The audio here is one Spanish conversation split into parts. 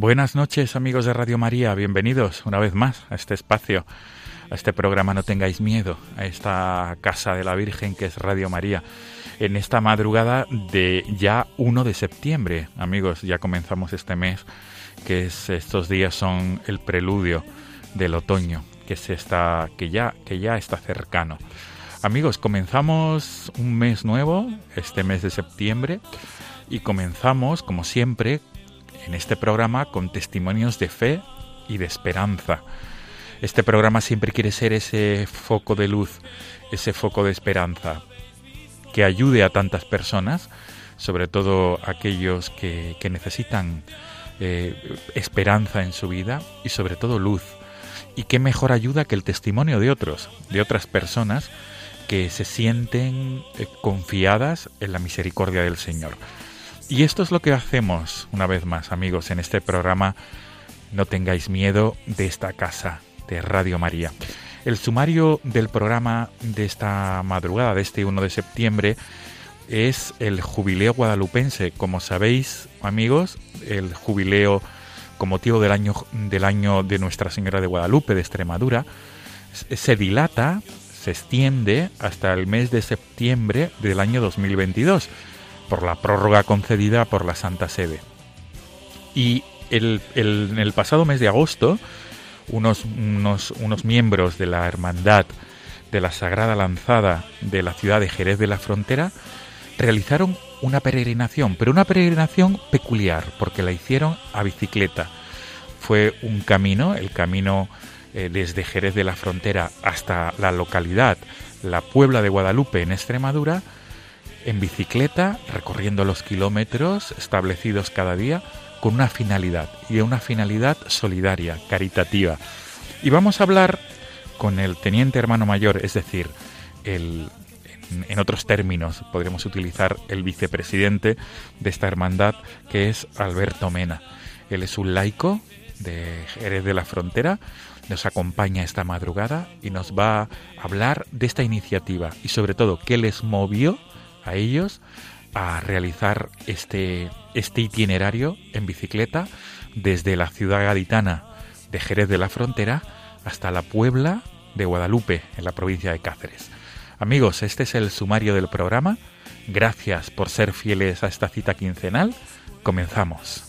Buenas noches amigos de Radio María, bienvenidos una vez más a este espacio, a este programa No tengáis miedo, a esta casa de la Virgen que es Radio María. En esta madrugada de ya 1 de septiembre, amigos, ya comenzamos este mes, que es, estos días son el preludio del otoño, que se está, que ya, que ya está cercano. Amigos, comenzamos un mes nuevo, este mes de septiembre, y comenzamos, como siempre, en este programa con testimonios de fe y de esperanza. Este programa siempre quiere ser ese foco de luz, ese foco de esperanza, que ayude a tantas personas, sobre todo aquellos que, que necesitan eh, esperanza en su vida y sobre todo luz. Y qué mejor ayuda que el testimonio de otros, de otras personas que se sienten eh, confiadas en la misericordia del Señor. Y esto es lo que hacemos una vez más, amigos, en este programa No tengáis miedo de esta casa de Radio María. El sumario del programa de esta madrugada, de este 1 de septiembre, es el jubileo guadalupense. Como sabéis, amigos, el jubileo con motivo del año, del año de Nuestra Señora de Guadalupe de Extremadura se dilata, se extiende hasta el mes de septiembre del año 2022 por la prórroga concedida por la Santa Sede. Y el, el, en el pasado mes de agosto, unos, unos, unos, miembros de la Hermandad de la Sagrada Lanzada de la ciudad de Jerez de la Frontera realizaron una peregrinación, pero una peregrinación peculiar, porque la hicieron a bicicleta. Fue un camino, el camino eh, desde Jerez de la Frontera hasta la localidad, la Puebla de Guadalupe en Extremadura, en bicicleta, recorriendo los kilómetros establecidos cada día, con una finalidad, y una finalidad solidaria, caritativa. Y vamos a hablar con el teniente hermano mayor, es decir, el, en, otros términos, podríamos utilizar el vicepresidente de esta hermandad, que es Alberto Mena. Él es un laico de Jerez de la Frontera, nos acompaña esta madrugada y nos va a hablar de esta iniciativa y sobre todo qué les movió a ellos a realizar este, este itinerario en bicicleta desde la ciudad gaditana de Jerez de la Frontera hasta la Puebla de Guadalupe, en la provincia de Cáceres. Amigos, este es el sumario del programa. Gracias por ser fieles a esta cita quincenal. Comenzamos.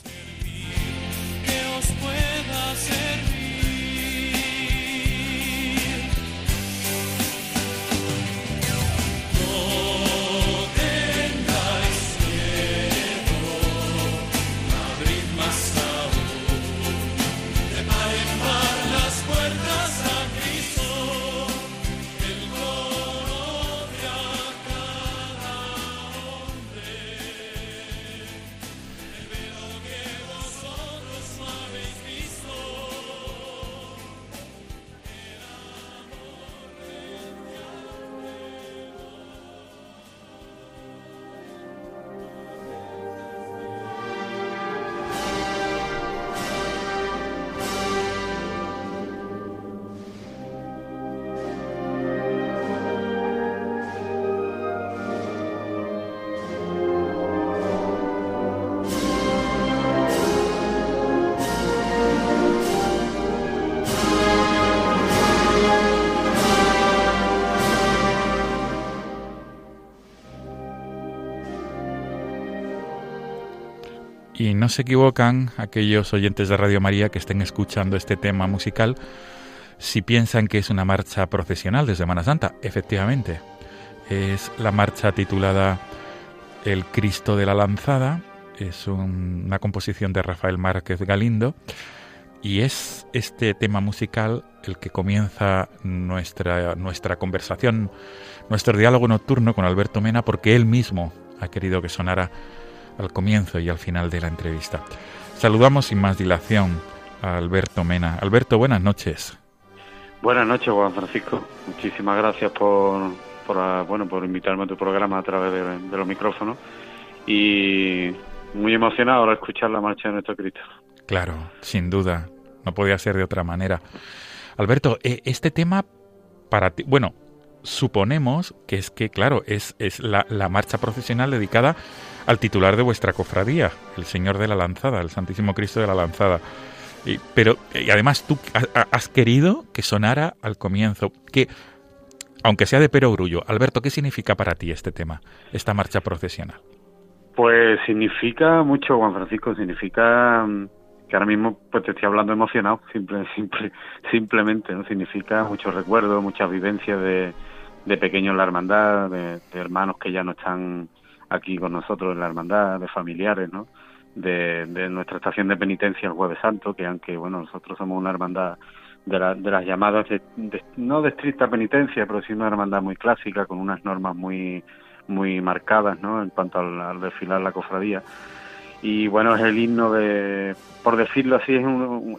Se equivocan aquellos oyentes de Radio María que estén escuchando este tema musical si piensan que es una marcha procesional de Semana Santa. Efectivamente, es la marcha titulada El Cristo de la Lanzada, es una composición de Rafael Márquez Galindo y es este tema musical el que comienza nuestra, nuestra conversación, nuestro diálogo nocturno con Alberto Mena, porque él mismo ha querido que sonara al comienzo y al final de la entrevista. Saludamos sin más dilación a Alberto Mena. Alberto, buenas noches. Buenas noches, Juan Francisco. Muchísimas gracias por, por, ah, bueno, por invitarme a tu programa a través de, los micrófonos. Y muy emocionado al escuchar la marcha de nuestro Cristo. Claro, sin duda. No podía ser de otra manera. Alberto, eh, este tema para ti, bueno, suponemos que es que, claro, es, es la, la, marcha procesional dedicada al titular de vuestra cofradía, el Señor de la Lanzada, el Santísimo Cristo de la Lanzada. Y, pero, y además tú has querido que sonara al comienzo, que, aunque sea de perogrullo, Alberto, ¿qué significa para ti este tema, esta marcha procesional? Pues significa mucho, Juan Francisco, significa mm, que ahora mismo pues te estoy hablando emocionado, simple, simple, simplemente, ¿no? Significa muchos recuerdos, muchas vivencias de, de pequeños en la hermandad, de, hermanos que ya no están aquí con nosotros en la hermandad, de familiares, ¿no? De, nuestra estación de penitencia el Jueves Santo, que aunque, bueno, nosotros somos una hermandad de, de las llamadas, no de estricta penitencia, pero sí una hermandad muy clásica, con unas normas muy muy marcadas, ¿no? En cuanto al, al desfilar la cofradía y bueno es el himno de por decirlo así es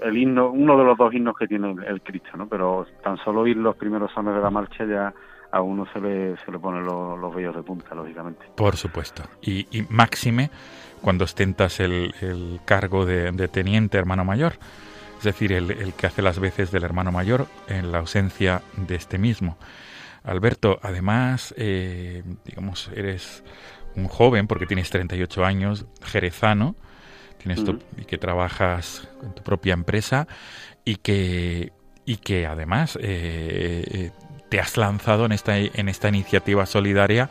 el himno uno de los dos himnos que tiene el, Cristo no pero tan solo oír los primeros sones de la marcha ya a uno se le se le ponen los, los vellos de punta lógicamente. Por supuesto. Y, y máxime cuando ostentas el, el cargo de, de, teniente hermano mayor. Es decir el, el que hace las veces del hermano mayor en la ausencia de este mismo. Alberto además eh, digamos eres un joven, porque tienes 38 años, jerezano, tienes y que trabajas en tu propia empresa y que, y que además eh, eh, te has lanzado en esta, en esta iniciativa solidaria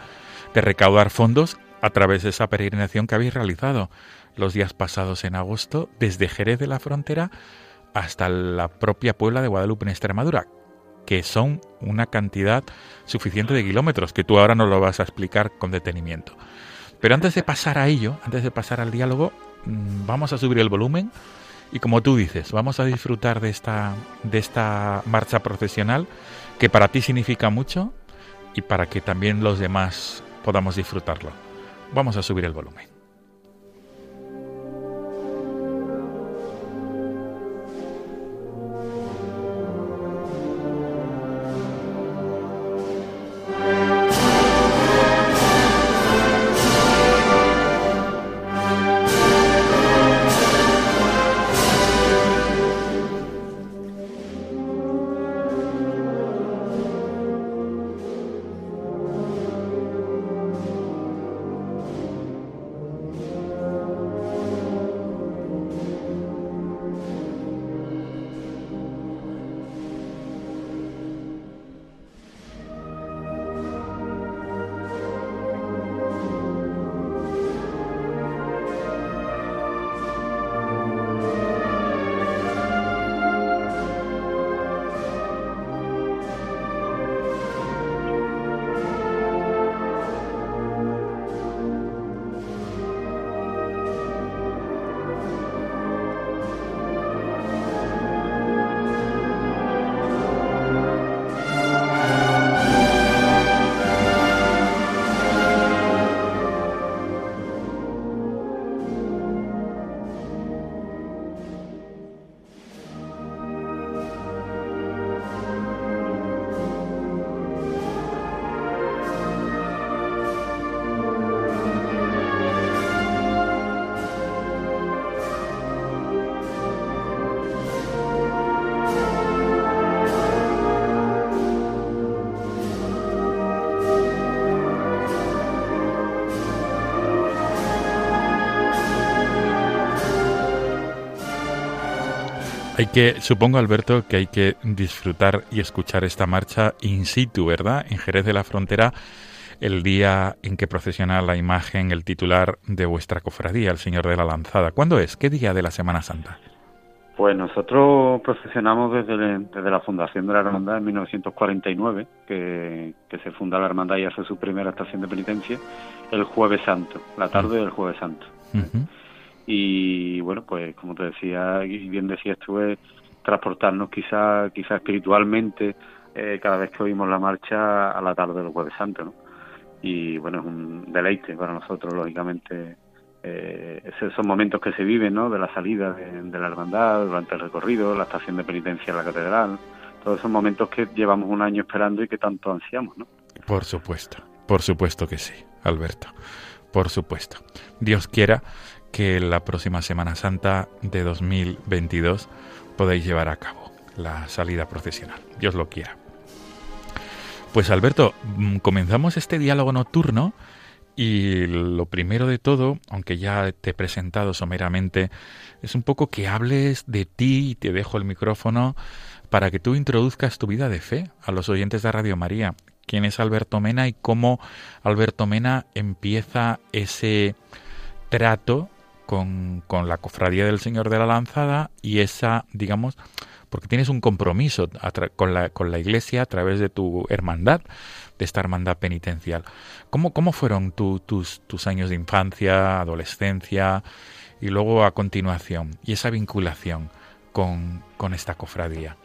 de recaudar fondos a través de esa peregrinación que habéis realizado los días pasados en agosto desde Jerez de la Frontera hasta la propia Puebla de Guadalupe en Extremadura, que son una cantidad suficiente de kilómetros que tú ahora no lo vas a explicar con detenimiento. Pero antes de pasar a ello, antes de pasar al diálogo, mm, vamos a subir el volumen y como tú dices, vamos a disfrutar de esta, de esta marcha procesional que para ti significa mucho y para que también los demás podamos disfrutarlo. Vamos a subir el volumen. Que, supongo Alberto, que hay que disfrutar y escuchar esta marcha in situ, ¿verdad? En Jerez de la Frontera, el día en que procesiona la imagen, el titular de vuestra cofradía, el Señor de la Lanzada. ¿Cuándo es? ¿Qué día de la Semana Santa? Pues nosotros procesionamos desde, desde la fundación de la Hermandad en 1949, que, que, se funda la Hermandad y hace su primera estación de penitencia, el Jueves Santo, la tarde del Jueves Santo. Y bueno, pues como te decía, y bien decías tú, es transportarnos quizá, quizá espiritualmente eh, cada vez que oímos la marcha a la tarde del Jueves Santo. Y bueno, es un deleite para nosotros, lógicamente, eh, esos momentos que se viven, ¿no? De la salida de, la hermandad, durante el recorrido, la estación de penitencia en la catedral, todos esos momentos que llevamos un año esperando y que tanto ansiamos, ¿no? Por supuesto, por supuesto que sí, Alberto, por supuesto. Dios quiera que la próxima Semana Santa de 2022 podáis llevar a cabo la salida procesional. Dios lo quiera. Pues Alberto, mm, comenzamos este diálogo nocturno y lo primero de todo, aunque ya te he presentado someramente, es un poco que hables de ti y te dejo el micrófono para que tú introduzcas tu vida de fe a los oyentes de Radio María. ¿Quién es Alberto Mena y cómo Alberto Mena empieza ese trato con, con la cofradía del Señor de la Lanzada y esa, digamos, porque tienes un compromiso con, la, con la Iglesia a través de tu hermandad, de esta hermandad penitencial. ¿Cómo, cómo fueron tus, tus años de infancia, adolescencia y luego a continuación? Y esa vinculación con, con esta cofradía.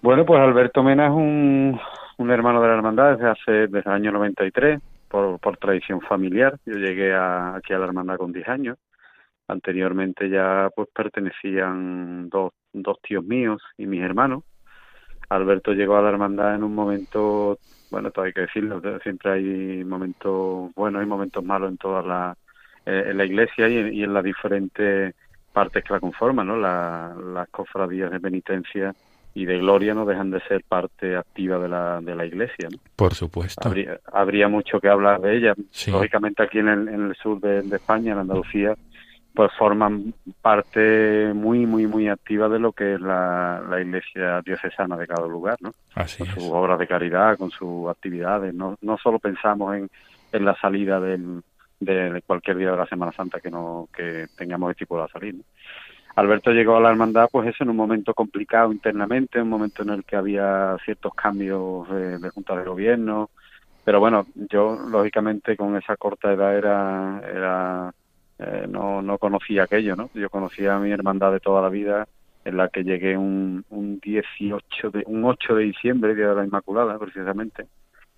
Bueno, pues Alberto Mena es un, un hermano de la hermandad desde hace desde el año 93, por, por tradición familiar. Yo llegué aquí a la hermandad con 10 años. Anteriormente ya pues pertenecían dos, dos tíos míos y mis hermanos. Alberto llegó a la hermandad en un momento, bueno, todo hay que decirlo, siempre hay momentos buenos y momentos malos en toda la, eh, en la iglesia y en, y en, las diferentes partes que la conforman, ¿no? La, las cofradías de penitencia y de gloria no dejan de ser parte activa de la, de la iglesia. ¿no? Por supuesto. Habría, habría mucho que hablar de ella. Sí. Lógicamente aquí en el, en el sur de, de España, en Andalucía, pues forman parte muy, muy, muy activa de lo que es la, la iglesia diocesana de cada lugar, ¿no? Así con es. sus obras de caridad, con sus actividades. No, no solo pensamos en, en la salida del, de cualquier día de la Semana Santa que no que tengamos estipulado salir. ¿no? Alberto llegó a la hermandad, pues eso, en un momento complicado internamente, un momento en el que había ciertos cambios de, de junta de gobierno, pero bueno, yo lógicamente con esa corta edad era, era eh, no, no conocía aquello, ¿no? Yo conocía a mi hermandad de toda la vida, en la que llegué un, un 18 de, un 8 de diciembre, día de la Inmaculada, precisamente,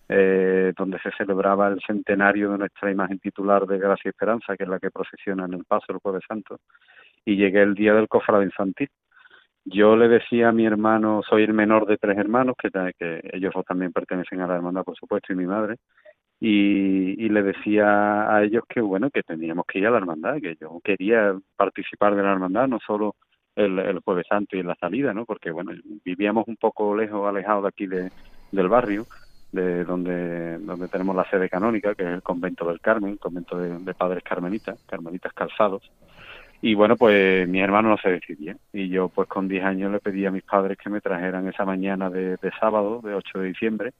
eh, donde se celebraba el centenario de nuestra imagen titular de Gracia y Esperanza, que es la que procesiona en el paso el Jueves Santo, y llegué el día del cofrade infantil. Yo le decía a mi hermano, soy el menor de tres hermanos, que ellos también pertenecen a la hermandad, por supuesto, y mi madre, y, y, le decía a ellos que bueno que teníamos que ir a la hermandad que yo quería participar de la hermandad no solo el, el jueves santo y en la salida no porque bueno vivíamos un poco lejos alejados de aquí de, del barrio de donde donde tenemos la sede canónica que es el convento del Carmen convento de, de padres carmelitas carmelitas calzados. Y bueno pues mi hermano no se decidía. Y yo pues con 10 años le pedí a mis padres que me trajeran esa mañana de, de sábado de 8 de diciembre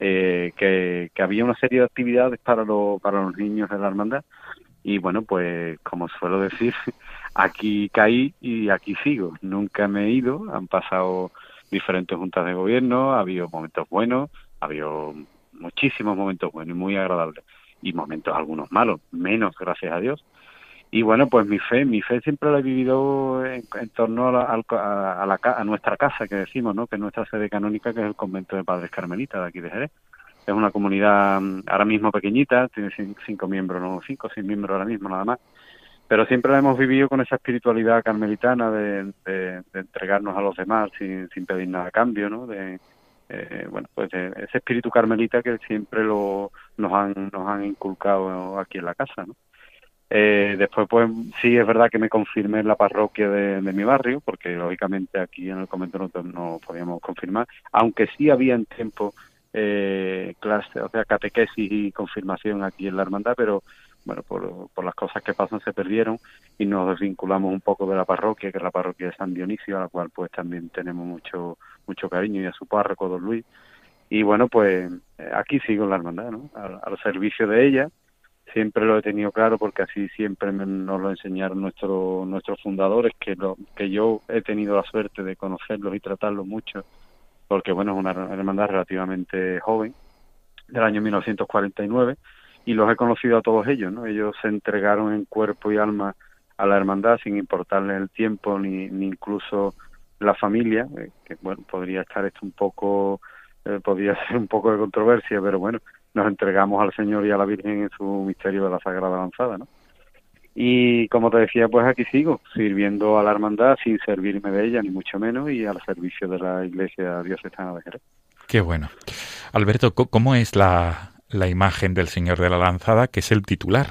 eh, que, había una serie de actividades para, lo, para los niños de la hermandad y bueno, pues como suelo decir, aquí caí y aquí sigo. Nunca me he ido, han pasado diferentes juntas de gobierno, ha habido momentos buenos, ha habido muchísimos momentos buenos y muy agradables y momentos algunos malos, menos gracias a Dios. Y bueno, pues mi fe, mi fe siempre la he vivido en, torno a, la, a, la, a, nuestra casa, que decimos, ¿no? Que es nuestra sede canónica, que es el convento de Padres Carmelitas de aquí de Jerez. Es una comunidad ahora mismo pequeñita, tiene cinco miembros, no cinco, seis miembros ahora mismo nada más. Pero siempre la hemos vivido con esa espiritualidad carmelitana de, entregarnos a los demás sin, sin pedir nada a cambio, ¿no? De, eh, bueno, pues de ese espíritu carmelita que siempre lo, nos, han, nos han inculcado aquí en la casa, ¿no? Eh, después, pues sí es verdad que me confirmé en la parroquia de, mi barrio, porque lógicamente aquí en el convento no, no podíamos confirmar, aunque sí había en tiempo eh, clase, o sea, catequesis y confirmación aquí en la hermandad, pero bueno, por, las cosas que pasan se perdieron y nos desvinculamos un poco de la parroquia, que es la parroquia de San Dionisio, a la cual pues también tenemos mucho mucho cariño y a su párroco, don Luis. y bueno, pues aquí sigo en la hermandad, ¿no? Al, servicio de ella, siempre lo he tenido claro porque así siempre nos lo enseñaron nuestros nuestros fundadores, que, lo, que yo he tenido la suerte de conocerlos y tratarlos mucho, porque bueno, es una hermandad relativamente joven, del año 1949, y los he conocido a todos ellos, ¿no? Ellos se entregaron en cuerpo y alma a la hermandad sin importarles el tiempo ni, ni incluso la familia, eh, que bueno, podría estar esto un poco, eh, podría ser un poco de controversia, pero bueno, nos entregamos al Señor y a la Virgen en su misterio de la Sagrada Lanzada, ¿no? Y como te decía, pues aquí sigo, sirviendo a la hermandad sin servirme de ella, ni mucho menos, y al servicio de la Iglesia Diocesana de Jerez. Qué bueno. Alberto, ¿cómo es la, la imagen del Señor de la Lanzada, que es el titular?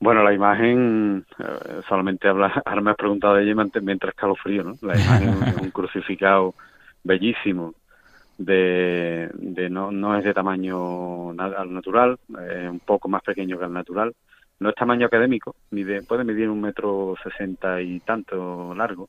Bueno, la imagen, eh, solamente habla, ahora me has preguntado de ella mientras escalofrío, ¿no? La imagen es un crucificado bellísimo, de, de no, no es de tamaño natural, es un poco más pequeño que el natural, no es tamaño académico, puede medir un metro sesenta y tanto largo.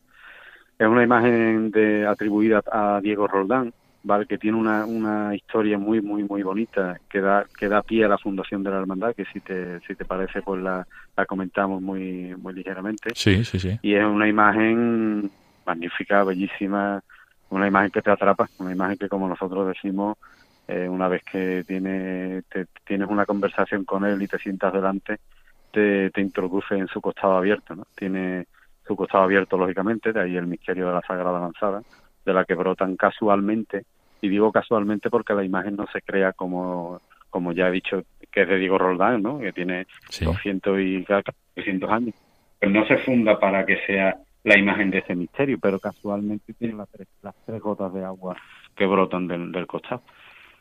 Es una imagen de, atribuida a Diego Roldán, ¿vale? que tiene una, una historia muy, muy, muy bonita que da, que da pie a la fundación de la hermandad, que si te, si te parece, pues la, la comentamos muy, muy ligeramente. Sí, sí, sí. Y es una imagen magnífica, bellísima, una imagen que te atrapa, una imagen que, como nosotros decimos, eh, una vez que tiene, te, tienes una conversación con él y te sientas delante, te, te introduce en su costado abierto, ¿no? Tiene su costado abierto, lógicamente, de ahí el misterio de la Sagrada Lanzada de la que brotan casualmente, y digo casualmente porque la imagen no se crea como, como ya he dicho, que es de Diego Roldán, ¿no? que tiene 200 y 300 años. Pero no se funda para que sea la imagen de ese misterio, pero casualmente tiene las tres, las tres gotas de agua que brotan del, del costado.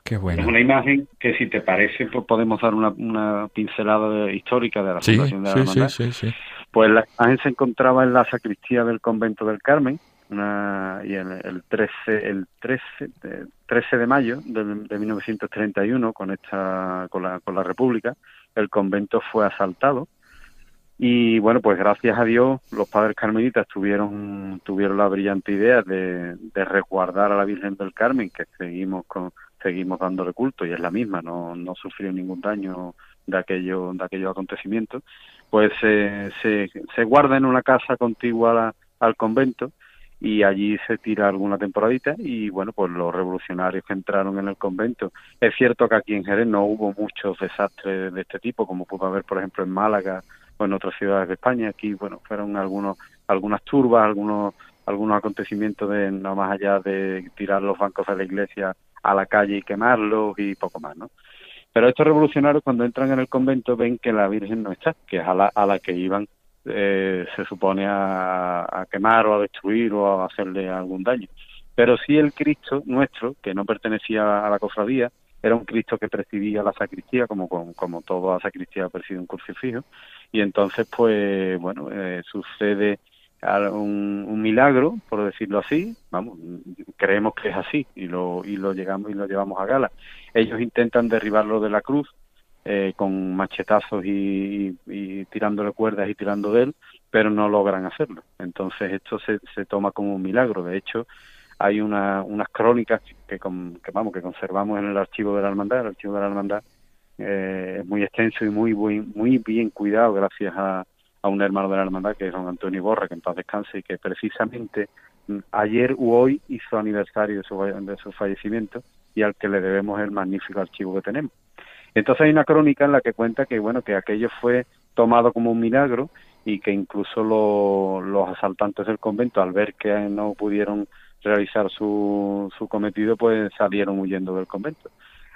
Qué bueno. Es una imagen que, si te parece, pues podemos dar una, una pincelada histórica de la fundación de la sí, sí, Pues la imagen se encontraba en la sacristía del convento del Carmen, una, y en el 13, el 13, 13 de mayo de, de 1931, con, esta, con, la, con la República, el convento fue asaltado. Y bueno, pues gracias a Dios los padres carmelitas tuvieron, tuvieron la brillante idea de, de resguardar a la Virgen del Carmen, que seguimos con, seguimos dándole culto y es la misma, no, no sufrió ningún daño de aquello, de aquellos acontecimientos, pues se, se, se guarda en una casa contigua al convento y allí se tira alguna temporadita y bueno, pues los revolucionarios que entraron en el convento. Es cierto que aquí en Jerez no hubo muchos desastres de este tipo, como pudo haber, por ejemplo, en Málaga o en otras ciudades de España. Aquí, bueno, fueron algunos, algunas turbas, algunos, algunos acontecimientos de no más allá de tirar los bancos de la iglesia a la calle y quemarlos y poco más, ¿no? Pero estos revolucionarios cuando entran en el convento ven que la Virgen no está, que es a la, a la que iban eh, se supone a, quemar o a destruir o a hacerle algún daño. Pero sí el Cristo nuestro, que no pertenecía a la cofradía, era un Cristo que presidía la sacristía, como, como, toda la sacristía preside un crucifijo, y entonces, pues, bueno, eh, sucede un, un, milagro, por decirlo así, vamos, creemos que es así, y lo, y lo llegamos y lo llevamos a gala. Ellos intentan derribarlo de la cruz, eh, con machetazos y, y, tirándole cuerdas y tirando de él, pero no logran hacerlo. Entonces esto se, se toma como un milagro. De hecho, hay una, unas crónicas que, que, vamos que conservamos en el archivo de la hermandad. El archivo de la hermandad eh, es muy extenso y muy, muy, bien cuidado gracias a, a un hermano de la hermandad que es don Antonio Borra, que en paz descanse y que precisamente mm, ayer u hoy hizo aniversario de su, de su fallecimiento y al que le debemos el magnífico archivo que tenemos. Entonces hay una crónica en la que cuenta que bueno que aquello fue tomado como un milagro y que incluso los asaltantes del convento al ver que no pudieron realizar su, su cometido pues salieron huyendo del convento.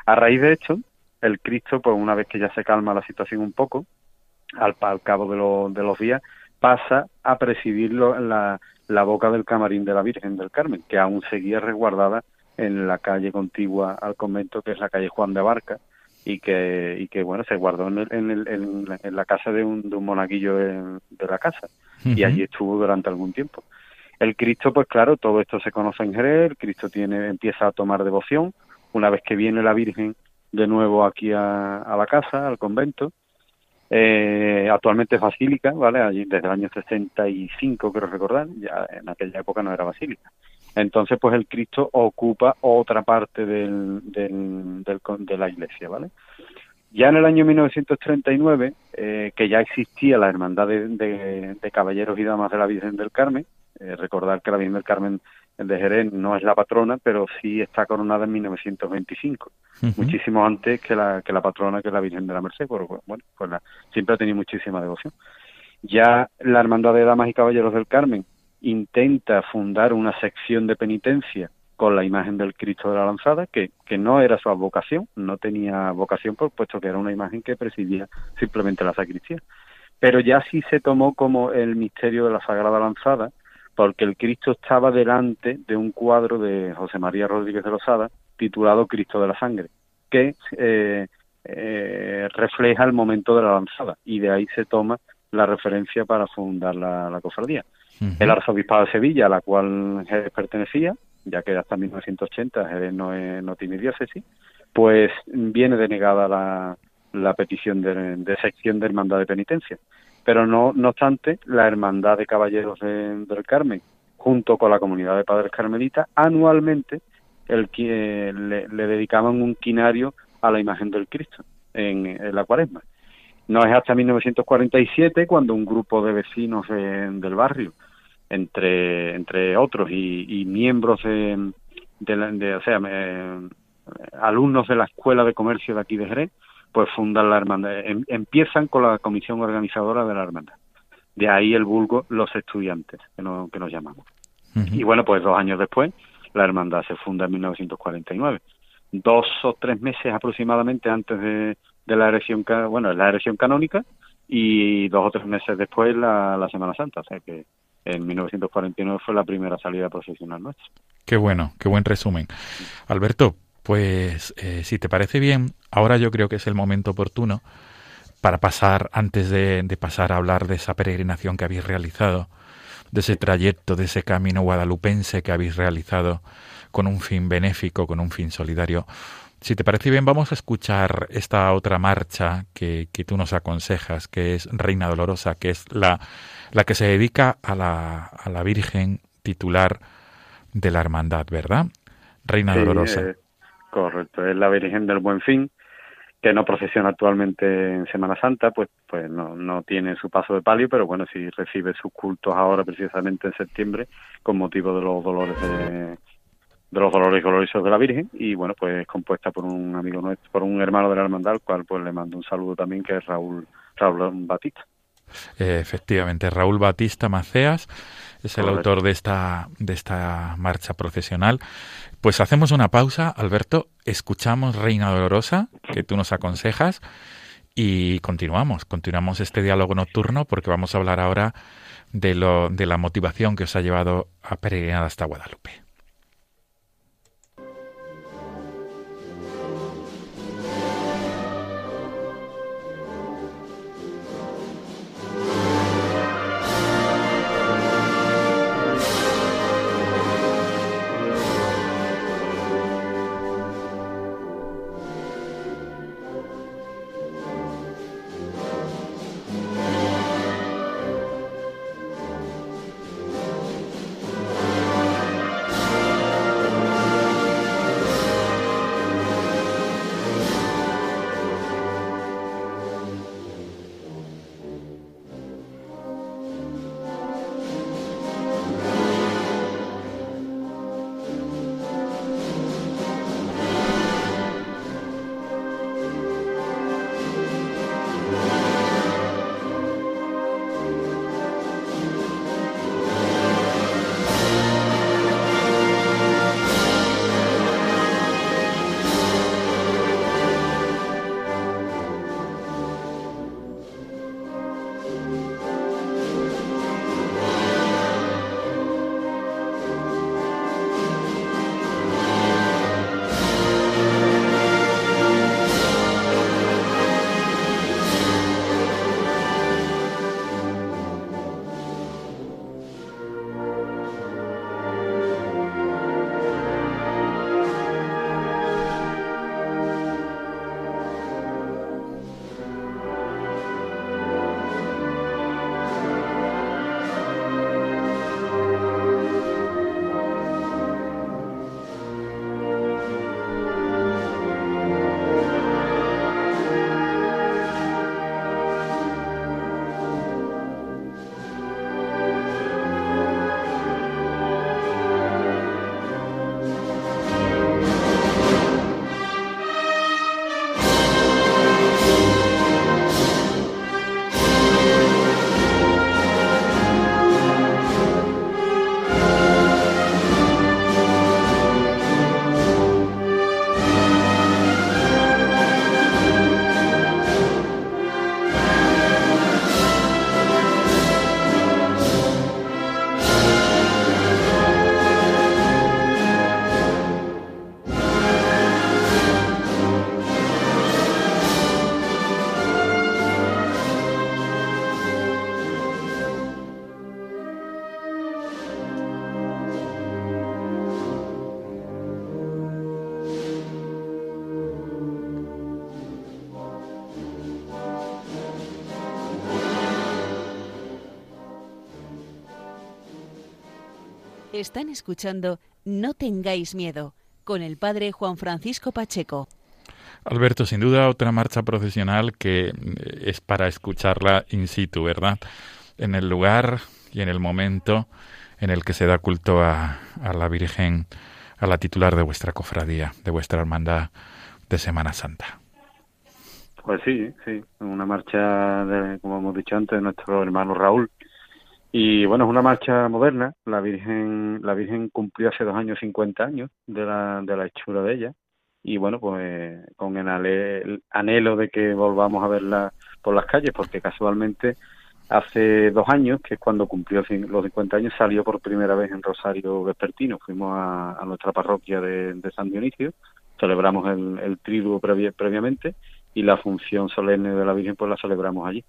A raíz de esto, el Cristo pues una vez que ya se calma la situación un poco, al, al cabo de, de los días pasa a presidirlo en la, la boca del camarín de la Virgen del Carmen, que aún seguía resguardada en la calle contigua al convento, que es la calle Juan de Barca, y que, y que bueno, se guardó en, en, en, la casa de un, de un monaguillo de, la casa y allí estuvo durante algún tiempo. El Cristo, pues claro, todo esto se conoce en Jerez, el Cristo tiene, empieza a tomar devoción, una vez que viene la Virgen de nuevo aquí a, la casa, al convento, eh, actualmente es basílica, ¿vale? Allí desde el año 65, quiero recordar, ya en aquella época no era basílica. entonces pues el Cristo ocupa otra parte del, del, de la iglesia, ¿vale? Ya en el año 1939, eh, que ya existía la Hermandad de, Caballeros y Damas de la Virgen del Carmen, eh, recordar que la Virgen del Carmen de Jerez no es la patrona, pero sí está coronada en 1925, muchísimo antes que la, que la patrona, que es la Virgen de la Merced, bueno, pues siempre ha tenido muchísima devoción. Ya la Hermandad de Damas y Caballeros del Carmen intenta fundar una sección de penitencia con la imagen del Cristo de la Lanzada, que, que no era su vocación, no tenía vocación, por puesto que era una imagen que presidía simplemente la sacristía. Pero ya sí se tomó como el misterio de la Sagrada Lanzada, porque el Cristo estaba delante de un cuadro de José María Rodríguez de Losada titulado Cristo de la Sangre, que eh, eh, refleja el momento de la lanzada y de ahí se toma la referencia para fundar la, cofradía. El arzobispado de Sevilla, a la cual Jerez pertenecía, ya que hasta 1980 Jerez no, no tiene diócesis, pues viene denegada la, la petición de, sección de hermandad de penitencia. Pero no, obstante, la Hermandad de Caballeros del Carmen, junto con la comunidad de padres carmelitas, anualmente el, le, le dedicaban un quinario a la imagen del Cristo en la cuaresma. No es hasta 1947 cuando un grupo de vecinos del barrio, entre, entre otros y, miembros de, de, o sea, alumnos de la Escuela de Comercio de aquí de Jerez, pues fundan la hermandad, em, empiezan con la comisión organizadora de la hermandad. De ahí el vulgo los estudiantes, que, no, que nos llamamos. Y bueno, pues dos años después, la hermandad se funda en 1949. Dos o tres meses aproximadamente antes de, de la erección, bueno, la erección canónica y dos o tres meses después la, la Semana Santa, o sea que en 1949 fue la primera salida profesional nuestra. Qué bueno, qué buen resumen. Alberto, pues eh, si te parece bien, ahora yo creo que es el momento oportuno para pasar, antes de, de, pasar a hablar de esa peregrinación que habéis realizado, de ese trayecto, de ese camino guadalupense que habéis realizado con un fin benéfico, con un fin solidario, si te parece bien, vamos a escuchar esta otra marcha que, que tú nos aconsejas, que es Reina Dolorosa, que es la, la que se dedica a la, a la Virgen titular de la Hermandad, ¿verdad? Reina Dolorosa. Eh, correcto, es la Virgen del Buen Fin, que no procesiona actualmente en Semana Santa, pues, pues no, no tiene su paso de palio, pero bueno, sí recibe sus cultos ahora precisamente en septiembre con motivo de los dolores de de los dolores gloriosos de la Virgen y bueno pues compuesta por un amigo nuestro por un hermano de la hermandad al cual pues le mando un saludo también que es Raúl Raúl Batista efectivamente Raúl Batista Maceas es el autor de esta de esta marcha procesional. Pues hacemos una pausa Alberto escuchamos Reina Dolorosa que tú nos aconsejas y continuamos continuamos este diálogo nocturno porque vamos a hablar ahora de lo de la motivación que os ha llevado a peregrinar hasta Guadalupe Están escuchando No tengáis miedo con el padre Juan Francisco Pacheco. Alberto, sin duda otra marcha procesional que eh, es para escucharla in situ, ¿verdad? En el lugar y en el momento en el que se da culto a, a la Virgen, a la titular de vuestra cofradía, de vuestra hermandad de Semana Santa. Pues sí, sí, una marcha, de, como hemos dicho antes, de nuestro hermano Raúl. Y bueno, es una marcha moderna. La Virgen, la Virgen cumplió hace dos años 50 años de la, de la hechura de ella. Y bueno, pues con el anhelo de que volvamos a verla por las calles, porque casualmente hace dos años, que es cuando cumplió los 50 años, salió por primera vez en Rosario Vespertino. Fuimos a, nuestra parroquia de, San Dionisio, celebramos el, el triduo previamente y la función solemne de la Virgen pues la celebramos allí.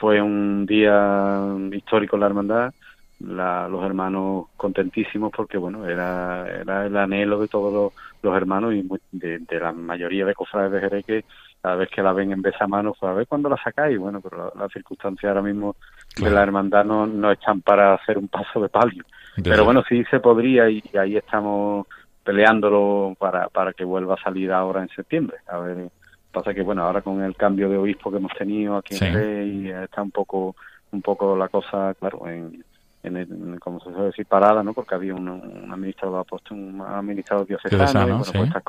Fue un día histórico en la hermandad, los hermanos contentísimos porque bueno, era, era el anhelo de todos los, hermanos y de, la mayoría de cofrades de Jerez que cada vez que la ven en mano fue a ver cuándo la sacáis, bueno, pero las circunstancias ahora mismo de la hermandad no, no están para hacer un paso de palio. Pero bueno, sí se podría y, ahí estamos peleándolo para, para que vuelva a salir ahora en septiembre. A ver Pasa que, bueno, ahora con el cambio de obispo que hemos tenido aquí en Rey, está un poco un poco la cosa, claro, en, en, como se suele decir, parada, ¿no? Porque había un, un administrador puesto un administrador diocesano, y bueno, pues estas,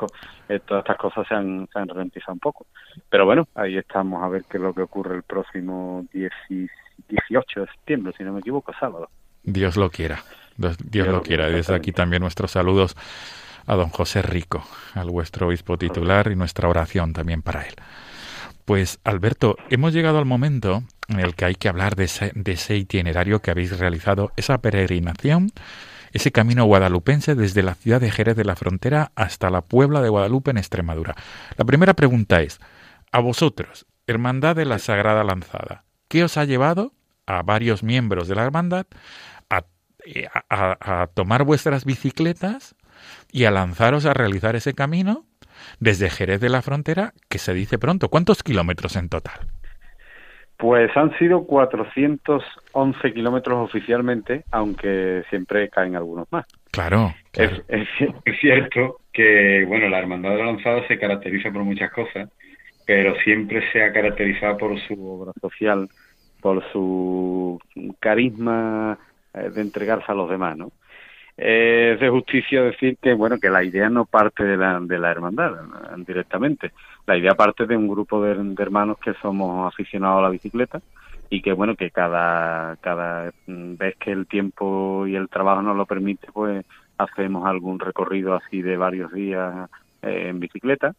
eh, todas estas cosas se han, se han ralentizado un poco. Pero bueno, ahí estamos a ver qué es lo que ocurre el próximo 18 de septiembre, si no me equivoco, sábado. Dios lo quiera, Dios, lo quiera. Desde aquí también nuestros saludos a don José Rico, al vuestro obispo titular y nuestra oración también para él. Pues Alberto, hemos llegado al momento en el que hay que hablar de ese, itinerario que habéis realizado, esa peregrinación, ese camino guadalupense desde la ciudad de Jerez de la Frontera hasta la Puebla de Guadalupe en Extremadura. La primera pregunta es, a vosotros, Hermandad de la Sagrada Lanzada, ¿qué os ha llevado a varios miembros de la hermandad a eh, tomar vuestras bicicletas y a lanzaros a realizar ese camino desde Jerez de la Frontera, que se dice pronto. ¿Cuántos kilómetros en total? Pues han sido 411 kilómetros oficialmente, aunque siempre caen algunos más. Claro. Es, cierto que, bueno, la Hermandad de la Lanzada se caracteriza por muchas cosas, pero siempre se ha caracterizado por su obra social, por su carisma eh, de entregarse a los demás, ¿no? Es de justicia decir que bueno que la idea no parte de la, de la hermandad directamente. La idea parte de un grupo de, hermanos que somos aficionados a la bicicleta y que bueno que cada cada vez que el tiempo y el trabajo nos lo permite pues hacemos algún recorrido así de varios días eh, en bicicleta.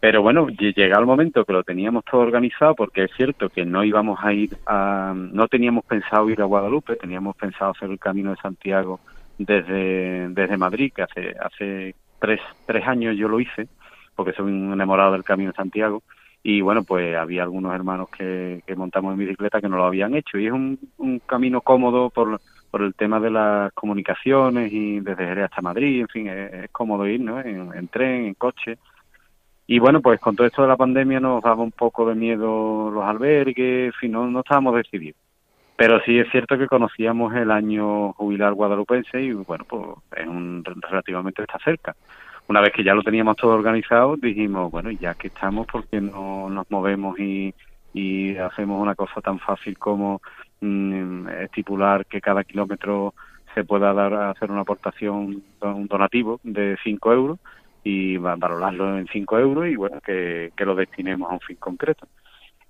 Pero bueno, llega el momento que lo teníamos todo organizado porque es cierto que no íbamos a ir a, no teníamos pensado ir a Guadalupe, teníamos pensado hacer el camino de Santiago desde, desde Madrid, que hace, hace tres, tres años yo lo hice, porque soy un enamorado del Camino de Santiago, y bueno, pues había algunos hermanos que, que montamos en bicicleta que no lo habían hecho, y es un, un camino cómodo por, por el tema de las comunicaciones y desde Jerez hasta Madrid, en fin, es, cómodo ir, ¿no? En, en, tren, en coche. Y bueno, pues con todo esto de la pandemia nos daba un poco de miedo los albergues, en fin, no, no estábamos decididos. Pero sí es cierto que conocíamos el año jubilar guadalupense y bueno, pues es un, relativamente está cerca. Una vez que ya lo teníamos todo organizado, dijimos, bueno, ya que estamos, ¿por qué no nos movemos y, y hacemos una cosa tan fácil como mm, estipular que cada kilómetro se pueda dar a hacer una aportación, un donativo de 5 euros y valorarlo en 5 euros y bueno, que, que lo destinemos a un fin concreto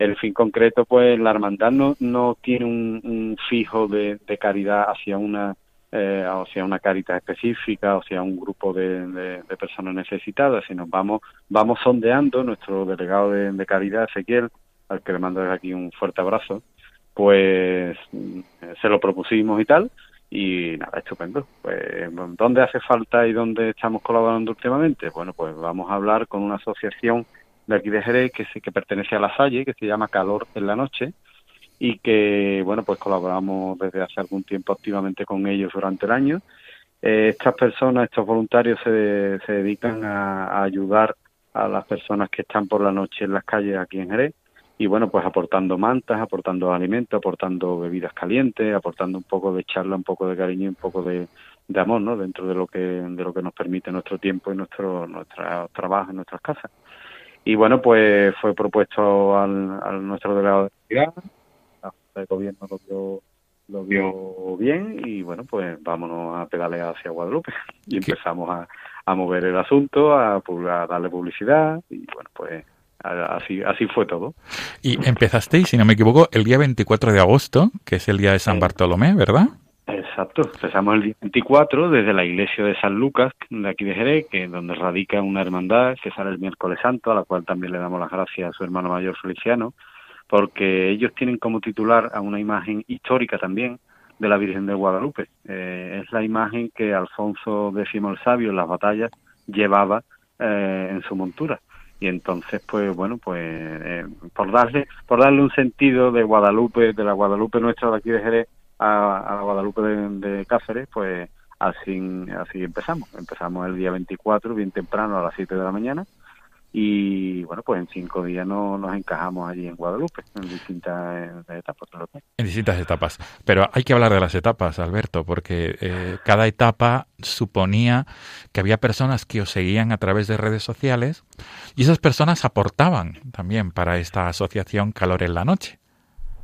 el fin concreto, pues la hermandad no, tiene un, fijo de, caridad hacia una eh, hacia una caridad específica, o sea, un grupo de, personas necesitadas, sino vamos vamos sondeando nuestro delegado de, caridad, Ezequiel, al que le mando desde aquí un fuerte abrazo, pues se lo propusimos y tal, y nada, estupendo. Pues, ¿dónde hace falta y dónde estamos colaborando últimamente? Bueno, pues vamos a hablar con una asociación de aquí de Jerez que, que pertenece a la Salle, que se llama Calor en la Noche, y que, bueno, pues colaboramos desde hace algún tiempo activamente con ellos durante el año. Eh, estas personas, estos voluntarios se, se dedican a, ayudar a las personas que están por la noche en las calles aquí en Jerez y bueno, pues aportando mantas, aportando alimentos, aportando bebidas calientes, aportando un poco de charla, un poco de cariño un poco de, de amor, ¿no? Dentro de lo que de lo que nos permite nuestro tiempo y nuestro nuestro trabajo en nuestras casas. Y bueno, pues fue propuesto al, al nuestro delegado de ciudad, la Junta de Gobierno lo vio, lo vio bien y bueno, pues vámonos a pedalear hacia Guadalupe. Y empezamos a, a mover el asunto, a, a darle publicidad y bueno, pues así, así fue todo. Y empezasteis, si no me equivoco, el día 24 de agosto, que es el día de San Bartolomé, ¿verdad? Exacto, empezamos el día 24 desde la iglesia de San Lucas, de aquí de Jerez, que donde radica una hermandad que sale el miércoles santo, a la cual también le damos las gracias a su hermano mayor Feliciano, porque ellos tienen como titular a una imagen histórica también de la Virgen de Guadalupe. Eh, es la imagen que Alfonso X el Sabio en las batallas llevaba eh, en su montura y entonces pues bueno pues eh, por darle por darle un sentido de Guadalupe de la Guadalupe nuestra de aquí de Jerez a, la Guadalupe de, Cáceres pues así así empezamos empezamos el día 24 bien temprano a las 7 de la mañana y bueno, pues en cinco días no, nos encajamos allí en Guadalupe, en distintas etapas. En distintas etapas. Pero hay que hablar de las etapas, Alberto, porque eh, cada etapa suponía que había personas que os seguían a través de redes sociales y esas personas aportaban también para esta asociación Calor en la Noche.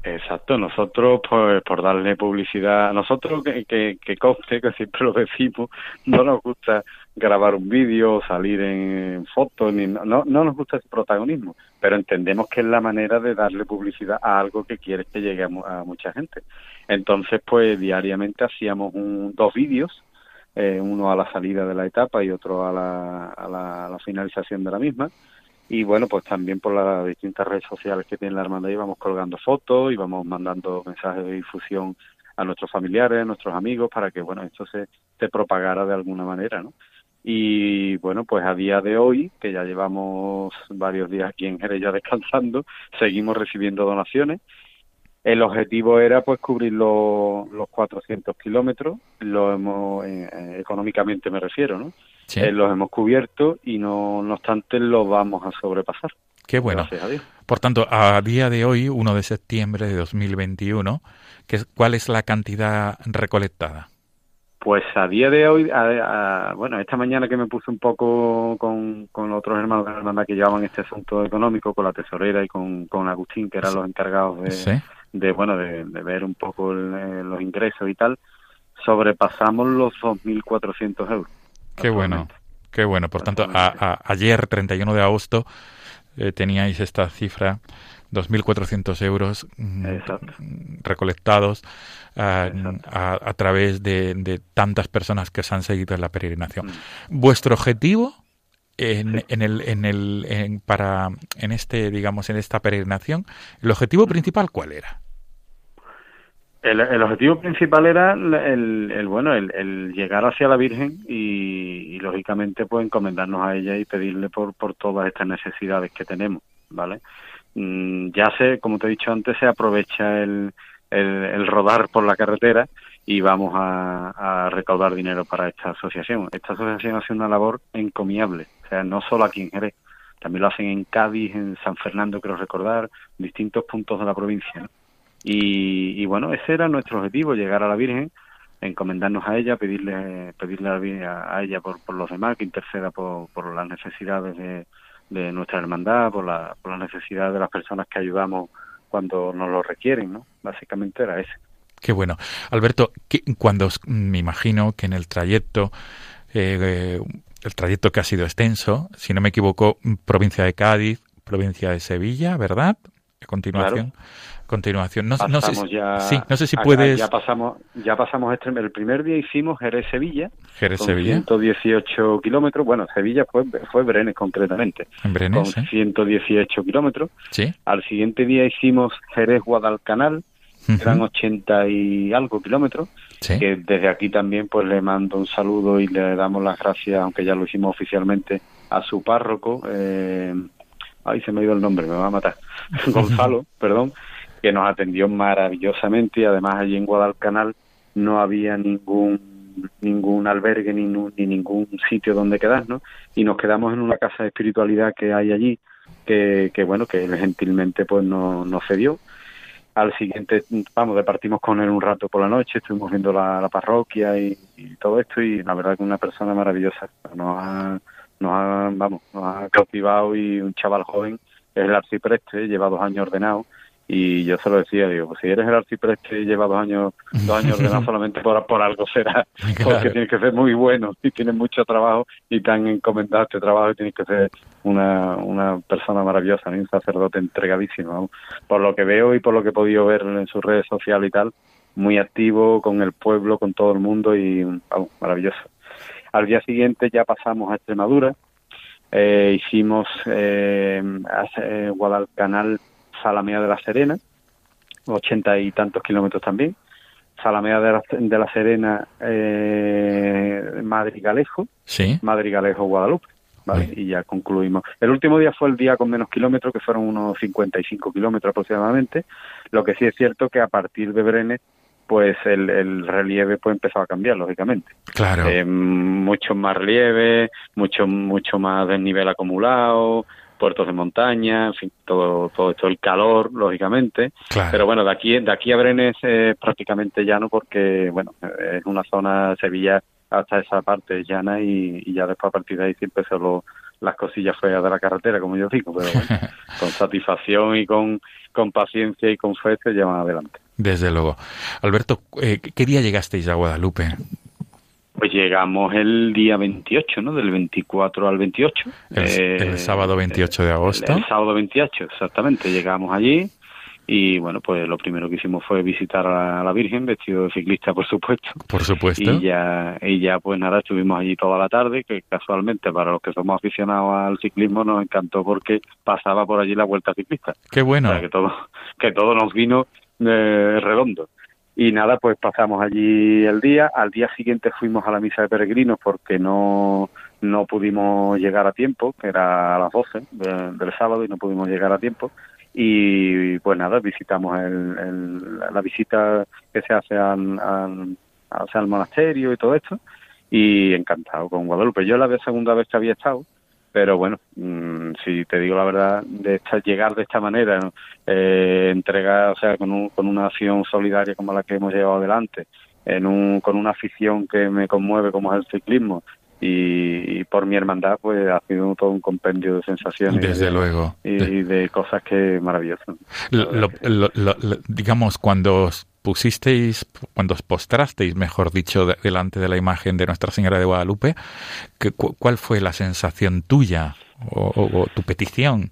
Exacto, nosotros pues, por darle publicidad, nosotros que, que, que conste, que siempre lo decimos, no nos gusta grabar un vídeo, salir en fotos, ni, no, no nos gusta ese protagonismo, pero entendemos que es la manera de darle publicidad a algo que quiere que llegue a, mucha gente. Entonces, pues diariamente hacíamos un, dos vídeos, eh, uno a la salida de la etapa y otro a la, a la, a la finalización de la misma, y bueno, pues también por las distintas redes sociales que tiene la hermandad íbamos colgando fotos, íbamos mandando mensajes de difusión a nuestros familiares, a nuestros amigos, para que, bueno, esto se, se propagara de alguna manera, ¿no? Y bueno, pues a día de hoy, que ya llevamos varios días aquí en Jerez ya descansando, seguimos recibiendo donaciones. El objetivo era pues cubrir los, los 400 kilómetros, lo hemos, eh, eh, económicamente me refiero, ¿no? Eh, los hemos cubierto y no, no obstante los vamos a sobrepasar. Qué bueno. Por tanto, a día de hoy, 1 de septiembre de 2021, ¿cuál es la cantidad recolectada? Pues a día de hoy, bueno, esta mañana que me puse un poco con, con otros hermanos de la hermandad que llevaban este asunto económico, con la tesorera y con, con Agustín, que eran los encargados de, de bueno, de, ver un poco eh, los ingresos y tal, sobrepasamos los 2.400 euros. Qué bueno, qué bueno. Por tanto, a, ayer, 31 de agosto, eh, teníais esta cifra, 2.400 euros mm, recolectados ah, a, través de, tantas personas que se han seguido en la peregrinación. Mm. ¿Vuestro objetivo en, en, el, en, el, en, para, en, este, digamos, en esta peregrinación, el objetivo principal cuál era? El, objetivo principal era el, bueno el, llegar hacia la Virgen y, lógicamente pues encomendarnos a ella y pedirle por, por todas estas necesidades que tenemos, ¿vale? Mm, ya sé, como te he dicho antes, se aprovecha el, el, rodar por la carretera y vamos a, recaudar dinero para esta asociación. Esta asociación hace una labor encomiable, o sea, no solo aquí en Jerez, también lo hacen en Cádiz, en San Fernando, quiero recordar, distintos puntos de la provincia. Y, bueno, ese era nuestro objetivo, llegar a la Virgen, encomendarnos a ella, pedirle, pedirle a, ella por, por los demás, que interceda por, por las necesidades de, de nuestra hermandad, por, la, por las necesidades de las personas que ayudamos cuando nos lo requieren, ¿no? Básicamente era ese. Qué bueno. Alberto, cuando me imagino que en el trayecto, eh, el trayecto que ha sido extenso, si no me equivoco, provincia de Cádiz, provincia de Sevilla, ¿verdad? A continuación continuación. No, no sé, si, ya, sí, no sé si puedes. Ya pasamos, ya pasamos este, el primer día hicimos Jerez Sevilla. Jerez Sevilla. 118 kilómetros. Bueno, Sevilla fue, fue Brenes concretamente. En Brenes. Con 118 kilómetros. Sí. Al siguiente día hicimos Jerez Guadalcanal. Eran 80 y algo kilómetros. Sí. Que desde aquí también pues le mando un saludo y le damos las gracias, aunque ya lo hicimos oficialmente, a su párroco. Eh, ay, se me ha ido el nombre, me va a matar. Gonzalo, perdón que nos atendió maravillosamente y además allí en Guadalcanal no había ningún ningún albergue ni, ni ningún sitio donde quedarnos y nos quedamos en una casa de espiritualidad que hay allí que, bueno que gentilmente pues nos, nos cedió al siguiente, vamos, departimos con él un rato por la noche, estuvimos viendo la, parroquia y, todo esto y la verdad que una persona maravillosa. Nos ha, nos ha, vamos, nos ha cautivado y un chaval joven, es el arcipreste, lleva dos años ordenado y yo se lo decía, digo, pues si eres el arcipreste y lleva dos años, dos años ordenado solamente por, por algo será, porque tienes que ser muy bueno y tienes mucho trabajo y te han encomendado este trabajo y tienes que ser una, una persona maravillosa, un sacerdote entregadísimo, por lo que veo y por lo que he podido ver en sus redes sociales y tal, muy activo con el pueblo, con todo el mundo y vamos, maravilloso. Al día siguiente ya pasamos a Extremadura, eh, hicimos eh, eh Guadalcanal Salamea de la Serena, ochenta y tantos kilómetros también. Salamea de la, de la Serena, eh, Madrigalejo, ¿Sí? Madrigalejo, Guadalupe. ¿vale? Y ya concluimos. El último día fue el día con menos kilómetros, que fueron unos 55 kilómetros aproximadamente. Lo que sí es cierto que a partir de Brenes, pues el, el relieve pues empezó a cambiar, lógicamente. Claro. Eh, mucho más relieve, mucho, mucho más desnivel acumulado, puertos de montaña, en fin, todo, todo esto, el calor, lógicamente. Pero bueno, de aquí, de aquí a Brenes es prácticamente llano porque, bueno, es una zona, Sevilla hasta esa parte llana y, ya después a partir de ahí siempre solo las cosillas feas de la carretera, como yo digo, pero bueno, con satisfacción y con, con paciencia y con fe se llevan adelante. Desde luego. Alberto, eh, ¿qué día llegasteis a Guadalupe? Pues llegamos el día 28, ¿no? Del 24 al 28. El, eh, sábado 28 de agosto. El, sábado 28, exactamente. Llegamos allí y, bueno, pues lo primero que hicimos fue visitar a la Virgen, vestido de ciclista, por supuesto. Por supuesto. Y ya, y ya pues nada, estuvimos allí toda la tarde, que casualmente para los que somos aficionados al ciclismo nos encantó porque pasaba por allí la vuelta ciclista. Qué bueno. que todo, que todo nos vino eh, redondo. Y nada, pues pasamos allí el día. Al día siguiente fuimos a la misa de peregrinos porque no, no pudimos llegar a tiempo, que era a las 12 del sábado y no pudimos llegar a tiempo. Y pues nada, visitamos el, la visita que se hace al, al, al monasterio y todo esto. Y encantado con Guadalupe. Yo la segunda vez que había estado pero bueno, mm, si te digo la verdad, de llegar de esta manera, eh, entregar, o sea, con, con una acción solidaria como la que hemos llevado adelante, en un, con una afición que me conmueve como es el ciclismo, y, por mi hermandad pues ha sido todo un compendio de sensaciones desde luego. y de, cosas que maravillosas. Digamos cuando pusisteis, cuando os postrasteis, mejor dicho, delante de la imagen de Nuestra Señora de Guadalupe, ¿cuál fue la sensación tuya o, tu petición?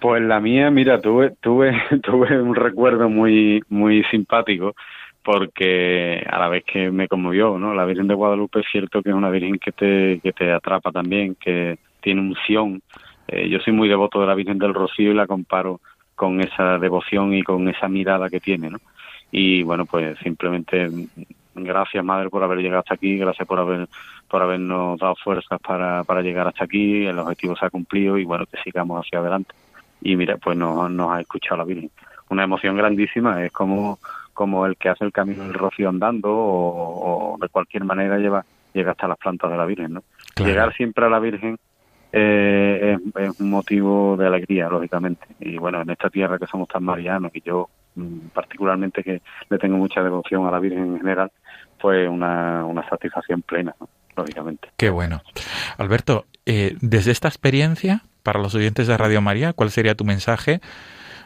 Pues la mía, mira, tuve, tuve, tuve un recuerdo muy, muy simpático porque a la vez que me conmovió, ¿no? La Virgen de Guadalupe es cierto que es una Virgen que te, que te atrapa también, que tiene unción. Eh, yo soy muy devoto de la Virgen del Rocío y la comparo con esa devoción y con esa mirada que tiene, ¿no? y bueno pues simplemente gracias madre por haber llegado hasta aquí gracias por haber por habernos dado fuerzas para, para llegar hasta aquí el objetivo se ha cumplido y bueno que sigamos hacia adelante y mira pues nos, nos ha escuchado la Virgen una emoción grandísima es como como el que hace el camino del rocío andando o, de cualquier manera lleva llega hasta las plantas de la Virgen no llegar siempre a la Virgen eh, es, un motivo de alegría lógicamente. Y bueno en esta tierra que somos tan marianos y yo Mm, particularmente que le tengo mucha devoción a la Virgen en general, fue una, una satisfacción plena, lógicamente. Qué bueno. Alberto, eh, desde esta experiencia, para los oyentes de Radio María, ¿cuál sería tu mensaje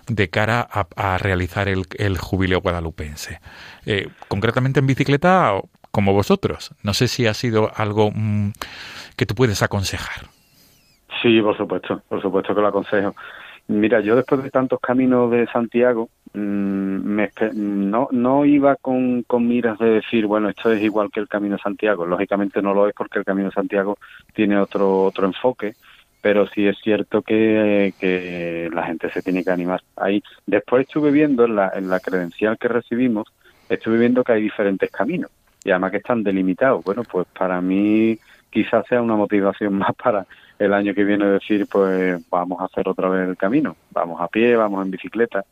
de cara a, realizar el, el, jubileo guadalupense? Eh, concretamente en bicicleta, como vosotros. No sé si ha sido algo mm, que tú puedes aconsejar. Sí, por supuesto, por supuesto que lo aconsejo. Mira, yo después de tantos caminos de Santiago, mm, no, no iba con, con miras de decir, bueno, esto es igual que el Camino de Santiago. Lógicamente no lo es porque el Camino de Santiago tiene otro, otro enfoque, pero sí es cierto que, que la gente se tiene que animar. Ahí, después estuve viendo en la, en la credencial que recibimos, estuve viendo que hay diferentes caminos y además que están delimitados. Bueno, pues para mí quizás sea una motivación más para el año que viene decir, pues vamos a hacer otra vez el camino, vamos a pie, vamos en bicicleta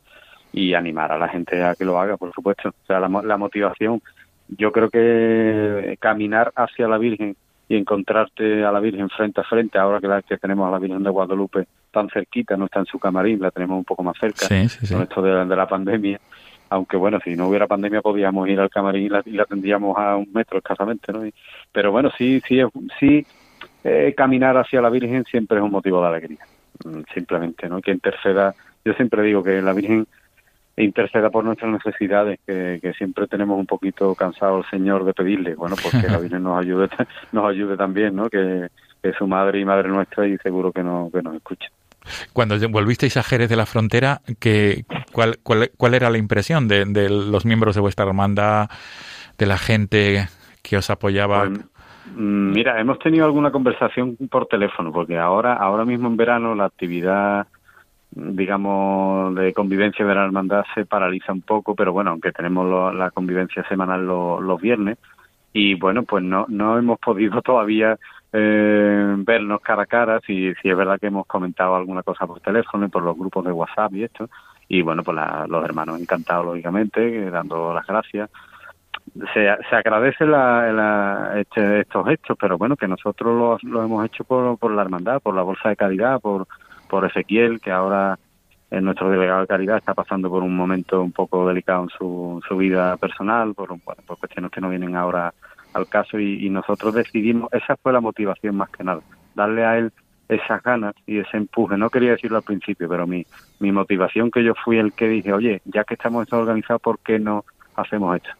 y animar a la gente a que lo haga, por supuesto. O sea, la, la motivación, yo creo que caminar hacia la Virgen y encontrarte a la Virgen frente a frente, ahora que, la, que tenemos a la Virgen de Guadalupe tan cerquita, no está en su camarín, la tenemos un poco más cerca con esto de, de la pandemia, aunque bueno, si no hubiera pandemia podíamos ir al camarín y la, y la tendríamos a un metro escasamente, ¿no? Y- pero bueno, sí, sí, sí, eh, caminar hacia la Virgen siempre es un motivo de alegría, mm, simplemente, ¿no? Que interceda, yo siempre digo que la Virgen interceda por nuestras necesidades, que, que siempre tenemos un poquito cansado al Señor de pedirle, bueno, pues que la Virgen nos ayude, nos ayude también, ¿no? Que, que es su madre y madre nuestra y seguro que, no, que nos escucha. Cuando volvisteis a Jerez de la Frontera, ¿qué, cuál, cuál, cuál era la impresión de, de los miembros de vuestra hermandad, de la gente que os apoyaba? Pues, mm, mira, hemos tenido alguna conversación por teléfono, porque ahora, ahora mismo en verano la actividad, digamos, de convivencia de la hermandad se paraliza un poco, pero bueno, aunque tenemos lo- la convivencia semanal lo- los viernes, y bueno, pues no, no hemos podido todavía eh, vernos cara a cara, si, si es verdad que hemos comentado alguna cosa por teléfono y por los grupos de WhatsApp y esto, y bueno, pues la- los hermanos encantados, lógicamente, eh, dando las gracias. Se, se agradece la, este- estos hechos, pero bueno, que nosotros lo, lo hemos hecho por, por la hermandad, por la bolsa de caridad, por, por Ezequiel, que ahora es nuestro delegado de caridad, está pasando por un momento un poco delicado en su, vida personal, por, bueno, por cuestiones que no vienen ahora al caso, y, y nosotros decidimos, esa fue la motivación más que nada, darle a él esas ganas y ese empuje. No quería decirlo al principio, pero mi, mi motivación que yo fui el que dije, oye, ya que estamos esto organizado, ¿por qué no hacemos esto?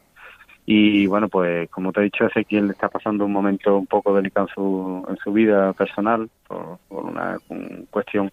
Y bueno, pues como te he dicho, Ezequiel está pasando un momento un poco delicado en su, en su vida personal por, por una un cuestión.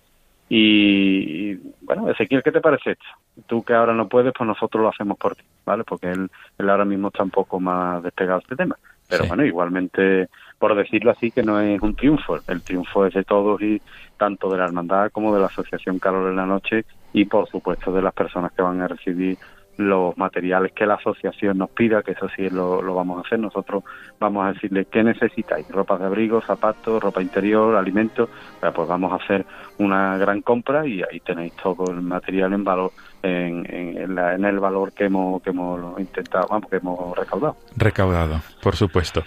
Y, bueno, Ezequiel, ¿qué te parece esto? Tú que ahora no puedes, pues nosotros lo hacemos por ti, ¿vale? Porque él, él ahora mismo está un poco más despegado de este tema. Pero Sí. bueno, igualmente, por decirlo así, que no es un triunfo. El triunfo es de todos y tanto de la hermandad como de la Asociación Calor en la Noche y por supuesto de las personas que van a recibir los materiales que la asociación nos pida, que eso sí lo, lo vamos a hacer. Nosotros vamos a decirle qué necesitáis, ropas de abrigo, zapatos, ropa interior, alimentos, pues vamos a hacer una gran compra y ahí tenéis todo el material en valor, en, en, en la- en el valor que hemos, que hemos intentado, vamos, que hemos recaudado. Recaudado, por supuesto.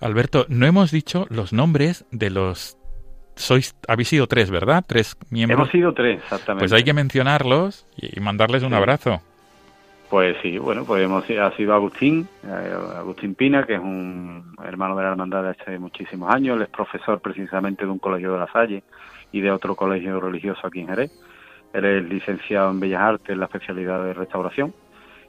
Alberto, no hemos dicho los nombres de los... Sois, habéis sido tres, ¿verdad? Tres miembros. Hemos sido tres, exactamente. Pues hay que mencionarlos y y mandarles un Sí. abrazo. Pues sí, bueno, pues hemos ha sido Agustín, eh, Agustín Pina, que es un hermano de la hermandad de hace muchísimos años, él es profesor precisamente de un colegio de la Salle y de otro colegio religioso aquí en Jerez. Él es licenciado en Bellas Artes en la especialidad de restauración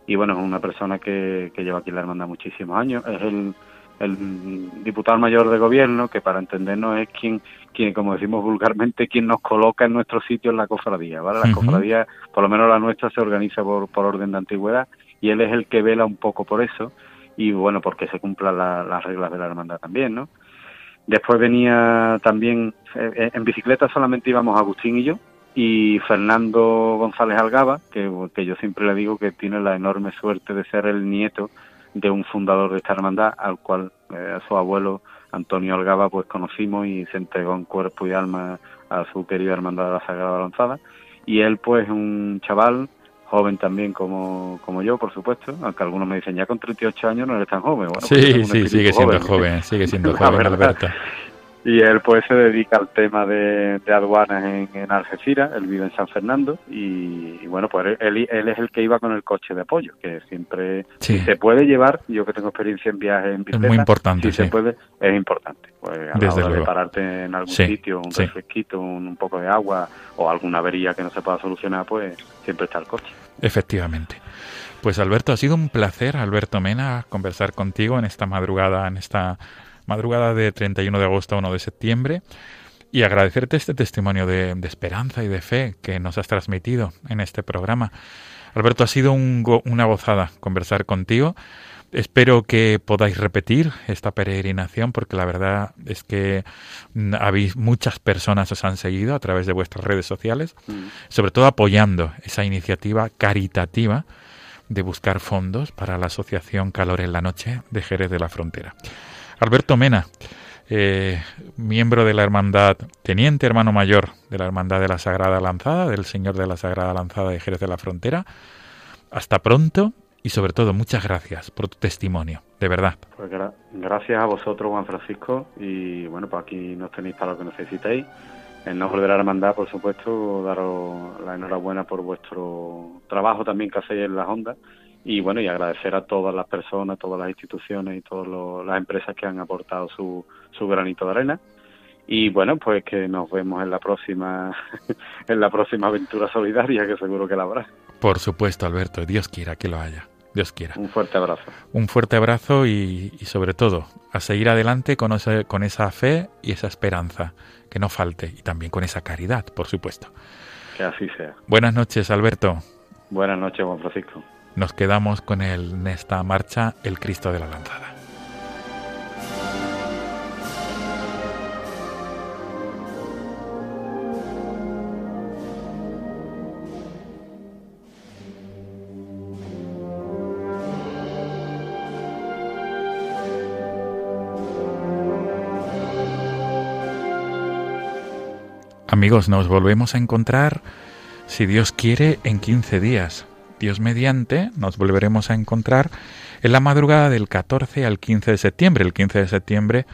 y bueno, es una persona que, que lleva aquí en la hermandad muchísimos años. Es el, el diputado mayor de gobierno, que para entendernos es quien, quien, como decimos vulgarmente, quien nos coloca en nuestro sitio en la cofradía, ¿vale? La Ujú. cofradía, por lo menos la nuestra, se organiza por, por orden de antigüedad y él es el que vela un poco por eso y bueno, porque se cumplan la- las reglas de la hermandad también, ¿no? Después venía también, eh, en bicicleta solamente íbamos Agustín y yo, y Fernando González Algaba, que, que yo siempre le digo que tiene la enorme suerte de ser el nieto de un fundador de esta hermandad, al cual eh, a su abuelo Antonio Algaba pues conocimos y se entregó en cuerpo y alma a su querida hermandad de la Sagrada Lanzada. Y él pues un chaval, joven también como, como yo, por supuesto, aunque algunos me dicen ya con 38 años no eres tan joven. Bueno, pues sí, sí, sigue siendo joven, sigue siendo joven. Alberto. Y él pues se dedica al tema de, de aduanas en, en Algeciras, él vive en San Fernando y, y bueno, pues él, él es el que iba con el coche de apoyo, que siempre Sí. se puede llevar, yo que tengo experiencia en viajes en bicicleta, muy importante, si se sí. puede, es importante. Pues a Desde la hora de pararte en algún Sí, sitio, un sí. refresquito, un, un poco de agua o alguna avería que no se pueda solucionar, pues siempre está el coche. Efectivamente. Pues Alberto, ha sido un placer, Alberto Mena, conversar contigo en esta madrugada, en esta madrugada de 31 de agosto a 1 de septiembre y agradecerte este testimonio de, de esperanza y de fe que nos has transmitido en este programa. Alberto, ha sido un go- una gozada conversar contigo. Espero que podáis repetir esta peregrinación porque la verdad es que mm, habéis muchas personas os han seguido a través de vuestras redes sociales Mm. sobre todo apoyando esa iniciativa caritativa de buscar fondos para la Asociación Calor en la Noche de Jerez de la Frontera. Alberto Mena, eh, miembro de la Hermandad, teniente hermano mayor de la Hermandad de la Sagrada Lanzada, del Señor de la Sagrada Lanzada de Jerez de la Frontera. Hasta pronto y sobre todo muchas gracias por tu testimonio, de verdad. Pues gra- gracias a vosotros, Juan Francisco, y bueno, pues aquí nos tenéis para lo que necesitéis. en nombre de la hermandad, por supuesto, daros la enhorabuena por vuestro trabajo también que hacéis en las ondas y bueno, y agradecer a todas las personas, todas las instituciones y todas las empresas que han aportado su, su granito de arena. Y bueno, pues que nos vemos en la próxima en la próxima aventura solidaria que seguro que la habrá. Por supuesto, Alberto, Dios quiera que lo haya. Dios quiera. Un fuerte abrazo. Un fuerte abrazo y, sobre todo a seguir adelante con, con esa fe y esa esperanza, que no falte, y también con esa caridad, por supuesto. Que así sea. Buenas noches, Alberto. Buenas noches, Juan Francisco. Nos quedamos con en esta marcha El Cristo de la Lanzada. Amigos, nos volvemos a encontrar, si Dios quiere, en 15 días. Dios mediante, nos volveremos a encontrar en la madrugada del 14 al 15 de septiembre. El 15 de septiembre,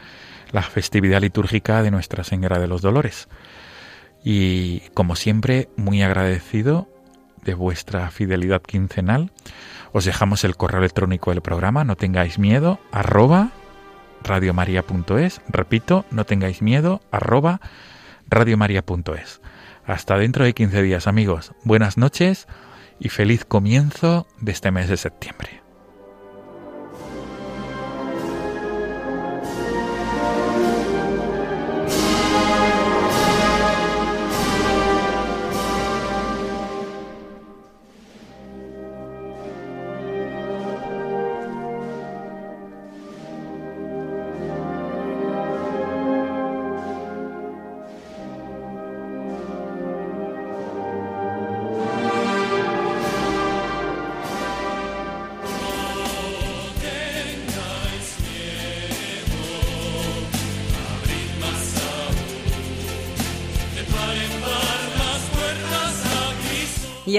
la festividad litúrgica de Nuestra Señora de los Dolores. Y como siempre, muy agradecido de vuestra fidelidad quincenal. Os dejamos el correo electrónico del programa, no tengáis miedo, arroba radiomaria.es. Repito, no tengáis miedo, arroba radiomaria.es. Hasta dentro de 15 días, amigos. Buenas noches y feliz comienzo de este mes de septiembre.